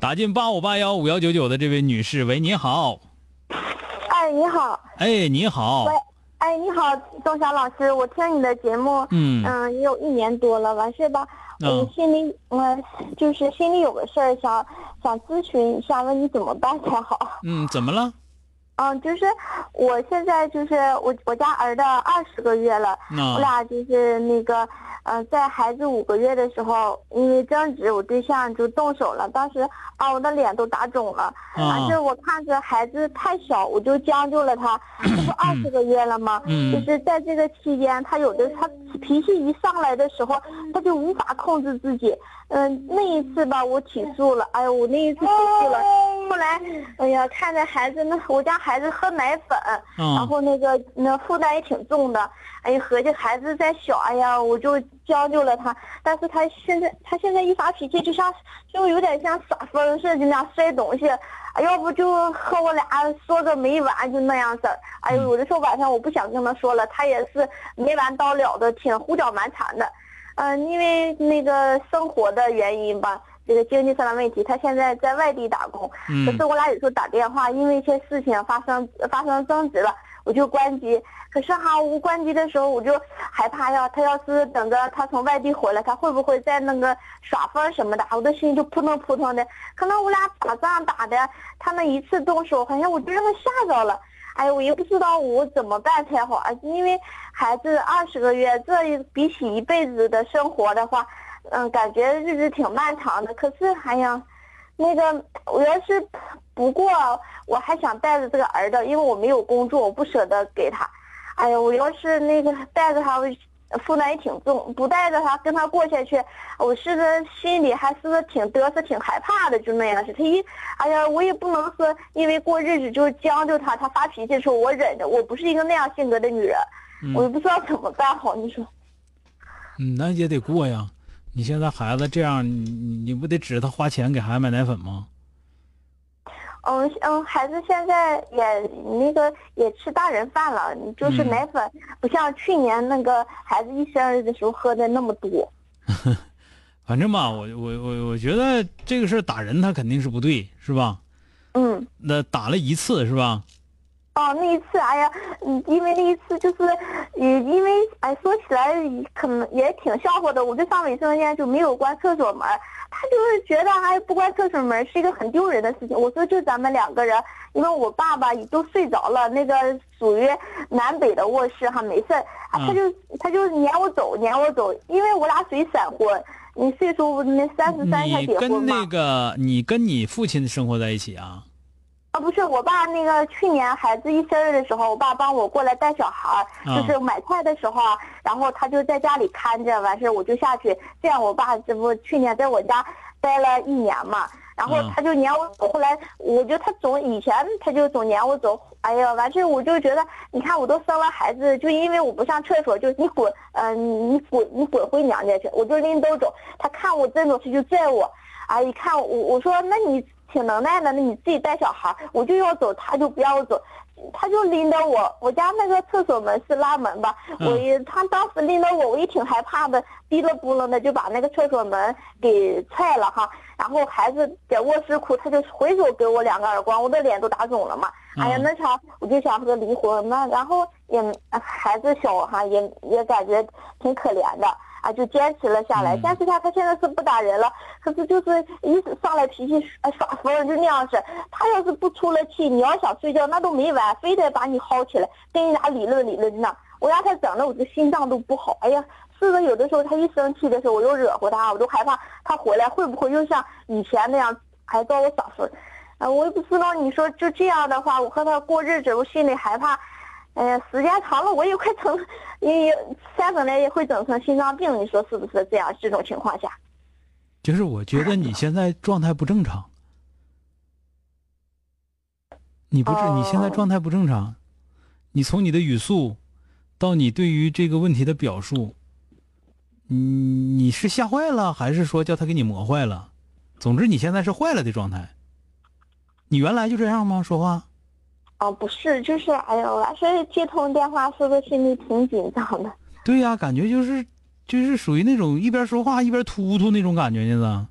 打进八五八幺五幺九九的这位女士，喂，你好。哎，你好。哎，你好。喂，哎，你好，钟霞老师，我听你的节目，嗯嗯，也有一年多了，完事吧。嗯我心里，我就是心里有个事儿，想想咨询一下，问你怎么办才好。嗯，怎么了？嗯，就是我现在就是我我家儿子二十个月了，我俩就是那个，呃，在孩子五个月的时候，因为争执，我对象就动手了，当时把我的脸都打肿了。但是我看着孩子太小，我就将就了他，这不二十个月了吗？嗯就是在这个期间，他有的他脾气一上来的时候，他就无法控制自己。嗯、那一次吧，我起诉了，哎呦，我那一次起诉了。后来，哎呀，看着孩子那我家孩子喝奶粉，然嗯后那个那负担也挺重的，哎呀，合计孩子再小，哎呀，我就将就了他。但是他现在他现在一发脾气，就像就有点像耍疯似的那样摔东西，哎，要不就和我俩说个没完，就那样式儿。哎呦，有的时候晚上我不想跟他说了，他也是没完到了的，挺胡搅蛮缠的。嗯、因为那个生活的原因吧，这个经济上的问题，他现在在外地打工，嗯可是我俩有时候打电话，因为一些事情发生发生争执了，我就关机。可是哈，我关机的时候我就害怕呀，他要是等着他从外地回来，他会不会在那个耍疯什么的？我的心就扑腾扑腾的。可能我俩打仗打的，他那一次动手，好像我就让他吓着了。哎呀，我也不知道我怎么办才好啊，因为孩子二十个月，这比起一辈子的生活的话，嗯，感觉日子挺漫长的。可是，哎呀，那个我要是不过，我还想带着这个儿子，因为我没有工作，我不舍得给他。哎呀，我要是那个带着他，负担也挺重；不带着他跟他过下去，我是个心里还是个挺得瑟、挺害怕的，就那样式。他一，哎呀，我也不能说因为过日子就将就他，他发脾气的时候我忍着，我不是一个那样性格的女人，我也不知道怎么办好。你说，嗯，那也得过呀。你现在孩子这样，你你你不得指着他花钱给孩子买奶粉吗？嗯嗯，孩子现在也那个也吃大人饭了，就是嗯奶粉不像去年那个孩子一生日的时候喝的那么多。反正吧，我我我我觉得这个事儿打人他肯定是不对，是吧？嗯。那打了一次是吧？哦，那一次，哎呀，嗯，因为那一次就是，也，因为哎，说起来可能也挺笑话的。我就上卫生间就没有关厕所门，他就是觉得哎不关厕所门是一个很丢人的事情。我说就咱们两个人，因为我爸爸也都睡着了，那个属于南北的卧室哈，没事他就他就撵我走，撵我走，因为我俩属于闪婚，你岁数那三十三才结婚嘛。跟那个你跟你父亲生活在一起啊？啊，不是，我爸那个去年孩子一生日的时候，我爸帮我过来带小孩就是买菜的时候啊，然后他就在家里看着，完事儿我就下去，这样我爸这不去年在我家待了一年嘛，然后嗯他就撵我走，后来我就他总以前他就总撵我走，哎呀，完事儿我就觉得，你看我都生了孩子，就因为我不上厕所，就你滚，嗯、你滚你滚回娘家去，我就拎兜走，他看我这种他就拽我，啊，一看我我说那你。挺能耐的，那你自己带小孩，我就要走，他就不要我走，他就拎着我，我家那个厕所门是拉门吧，嗯我也他当时拎着我，我也挺害怕的，滴了不楞的就把那个厕所门给踹了哈，然后孩子在卧室哭，他就回手给我两个耳光，我的脸都打肿了嘛。哎呀，嗯那场我就想和他离婚，那然后也孩子小哈，也也感觉挺可怜的。啊，就坚持了下来。嗯坚持下，他现在是不打人了，可是就是一上来脾气呃耍疯就那样式。他要是不出了气，你要想睡觉那都没完，非得把你薅起来跟人家理论理论呢。我让他整的我这心脏都不好。哎呀，是的，有的时候他一生气的时候，我又惹乎他，我都害怕他回来会不会又像以前那样还找我耍疯。啊，我也不知道，你说就这样的话，我和他过日子，我心里害怕。哎呀，时间长了，我也快成，也三分来也会整成心脏病，你说是不是这样？这种情况下，就是我觉得你现在状态不正常，你不是你现在状态不正常，你从你的语速到你对于这个问题的表述，你你是吓坏了，还是说叫他给你磨坏了？总之你现在是坏了的状态。你原来就这样吗？说话？啊，不是，就是哎呦，我所以接通电话是不是心里挺紧张的？对呀、感觉就是就是属于那种一边说话一边突突那种感觉呢。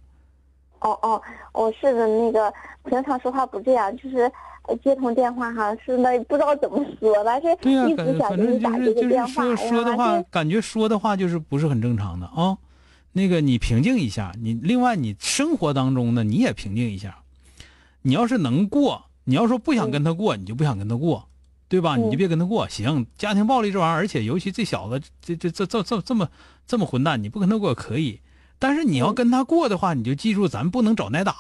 哦哦，我是的，那个平常说话不这样，就是呃接通电话哈，是那不知道怎么说，但是对呀、一感直想给你反正就打这个是就是电话，说说的，话感觉说的话就是不是很正常的啊。那个你平静一下，你另外你生活当中呢，你也平静一下。你要是能过，你要说不想跟他过，你就不想跟他过，对吧？嗯你就别跟他过。行，家庭暴力这玩意儿，而且尤其这小子这这这这这这么这么混蛋，你不跟他过可以，但是你要嗯跟他过的话，你就记住，咱不能找挨打，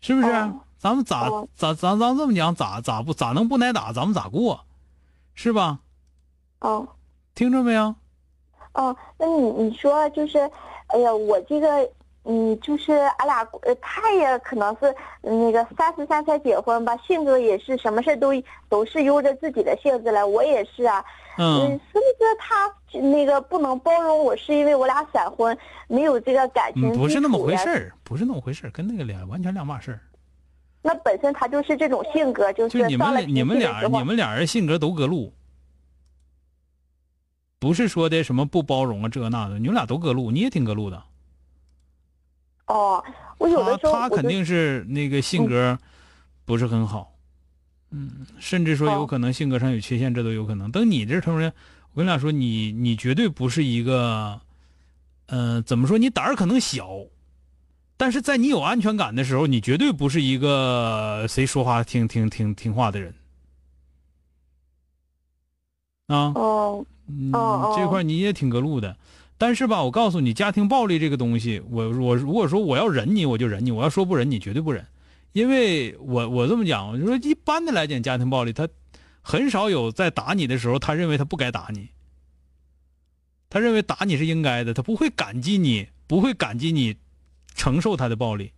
是不是？哦咱们咋哦咋咱咱这么讲，咋咋不咋能不挨打，咱们咋过，是吧？哦听着没有？哦，那你你说就是，哎呀，我这个。嗯，就是俺俩，呃，他也可能是嗯那个三十三才结婚吧，性格也是什么事都都是由着自己的性子来，我也是啊，嗯，嗯，是不是他那个不能包容我，是因为我俩闪婚，没有这个感情嗯不是那么回事儿。不是那么回事儿，跟那个俩完全两码事儿。那本身他就是这种性格，就就是你们你们俩你们俩人性格都隔路，不是说的什么不包容啊这那的，你们俩都隔路，你也挺隔路的。哦，我有的他他时候我就肯定是那个性格不是很好，嗯，甚至说有哦可能性格上有缺陷，这都有可能。等你这头人，我跟你俩说，你你绝对不是一个，呃，怎么说？你胆儿可能小，但是在你有安全感的时候，你绝对不是一个谁说话听听听听话的人。啊，哦嗯这块你也挺隔路的，但是吧，我告诉你，家庭暴力这个东西，我我如果说我要忍你，我就忍你；我要说不忍你，绝对不忍，因为我我这么讲，我就说一般的来讲，家庭暴力他很少有在打你的时候，他认为他不该打你，他认为打你是应该的，他不会感激你，不会感激你承受他的暴力，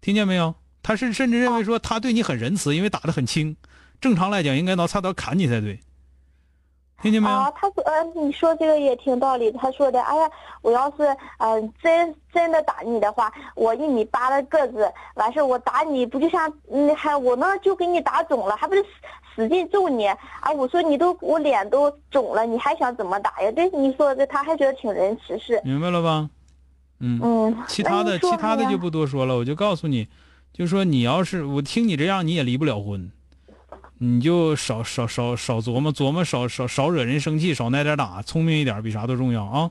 听见没有？他是甚至认为说他对你很仁慈，因为打得很轻，正常来讲应该拿菜刀砍你才对。听见没有？啊，他说，呃，你说这个也挺道理。他说的，哎呀，我要是呃真真的打你的话，我一米八的个子，完事儿我打你不就像嗯还我呢就给你打肿了，还不是使使劲揍你啊？我说你都我脸都肿了，你还想怎么打呀？这你说的，他还觉得挺仁慈是，明白了吧？嗯，嗯，其他的其他的就不多说了，我就告诉你，就说你要是我听你这样，你也离不了婚，你就少少少少琢磨琢磨，少少少惹人生气，少挨点打，聪明一点比啥都重要啊！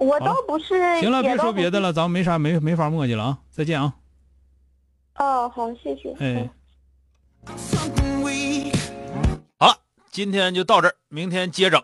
我倒不是行了，别说别的了，咱们没啥没没法磨叽了啊！再见啊！哦，好，谢谢。哎，好了，今天就到这儿，明天接整。